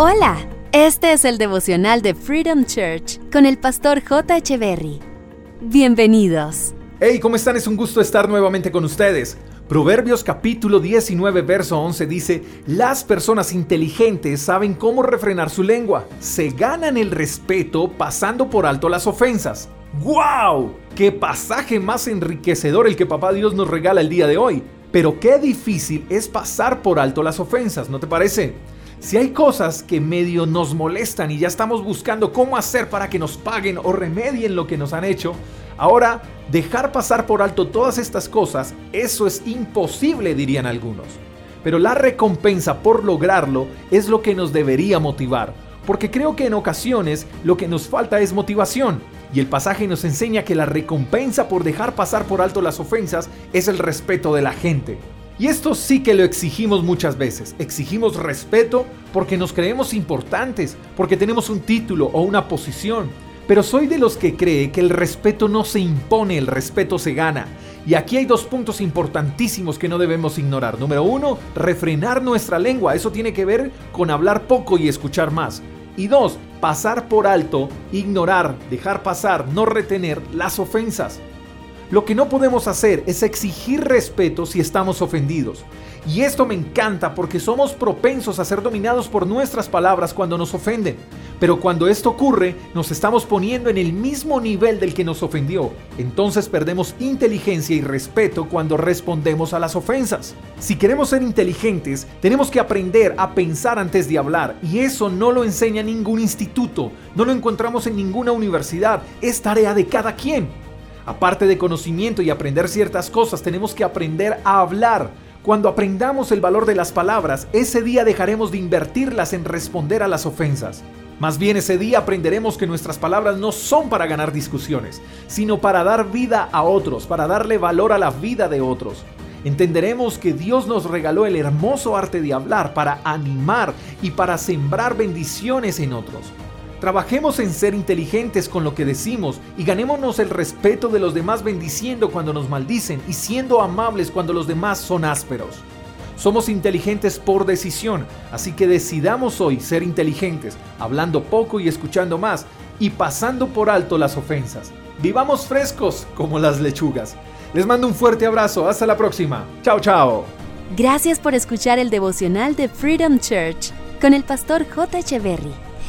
Hola, este es el devocional de Freedom Church con el pastor J. Berry. Bienvenidos. Hey, ¿cómo están? Es un gusto estar nuevamente con ustedes. Proverbios capítulo 19, verso 11 dice, las personas inteligentes saben cómo refrenar su lengua, se ganan el respeto pasando por alto las ofensas. ¡Wow! ¡Qué pasaje más enriquecedor el que Papá Dios nos regala el día de hoy! Pero qué difícil es pasar por alto las ofensas, ¿no te parece? Si hay cosas que medio nos molestan y ya estamos buscando cómo hacer para que nos paguen o remedien lo que nos han hecho, ahora dejar pasar por alto todas estas cosas, eso es imposible, dirían algunos. Pero la recompensa por lograrlo es lo que nos debería motivar, porque creo que en ocasiones lo que nos falta es motivación. Y el pasaje nos enseña que la recompensa por dejar pasar por alto las ofensas es el respeto de la gente. Y esto sí que lo exigimos muchas veces. Exigimos respeto porque nos creemos importantes, porque tenemos un título o una posición. Pero soy de los que cree que el respeto no se impone, el respeto se gana. Y aquí hay dos puntos importantísimos que no debemos ignorar. Número uno, refrenar nuestra lengua. Eso tiene que ver con hablar poco y escuchar más. Y dos, pasar por alto, ignorar, dejar pasar, no retener las ofensas. Lo que no podemos hacer es exigir respeto si estamos ofendidos. Y esto me encanta porque somos propensos a ser dominados por nuestras palabras cuando nos ofenden. Pero cuando esto ocurre, nos estamos poniendo en el mismo nivel del que nos ofendió. Entonces perdemos inteligencia y respeto cuando respondemos a las ofensas. Si queremos ser inteligentes, tenemos que aprender a pensar antes de hablar. Y eso no lo enseña ningún instituto, no lo encontramos en ninguna universidad. Es tarea de cada quien. Aparte de conocimiento y aprender ciertas cosas, tenemos que aprender a hablar. Cuando aprendamos el valor de las palabras, ese día dejaremos de invertirlas en responder a las ofensas. Más bien ese día aprenderemos que nuestras palabras no son para ganar discusiones, sino para dar vida a otros, para darle valor a la vida de otros. Entenderemos que Dios nos regaló el hermoso arte de hablar para animar y para sembrar bendiciones en otros. Trabajemos en ser inteligentes con lo que decimos y ganémonos el respeto de los demás bendiciendo cuando nos maldicen y siendo amables cuando los demás son ásperos. Somos inteligentes por decisión, así que decidamos hoy ser inteligentes, hablando poco y escuchando más y pasando por alto las ofensas. Vivamos frescos como las lechugas. Les mando un fuerte abrazo, hasta la próxima. Chao, chao. Gracias por escuchar el devocional de Freedom Church con el pastor J. Echeverry.